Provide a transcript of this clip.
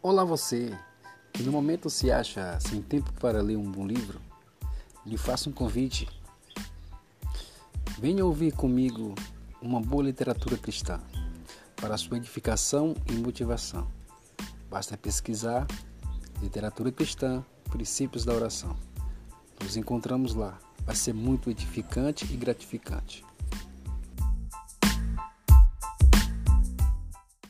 Olá você, que no momento se acha sem tempo para ler um bom livro, lhe faço um convite. Venha ouvir comigo uma boa literatura cristã para sua edificação e motivação. Basta pesquisar literatura cristã, princípios da oração. Nos encontramos lá. Vai ser muito edificante e gratificante.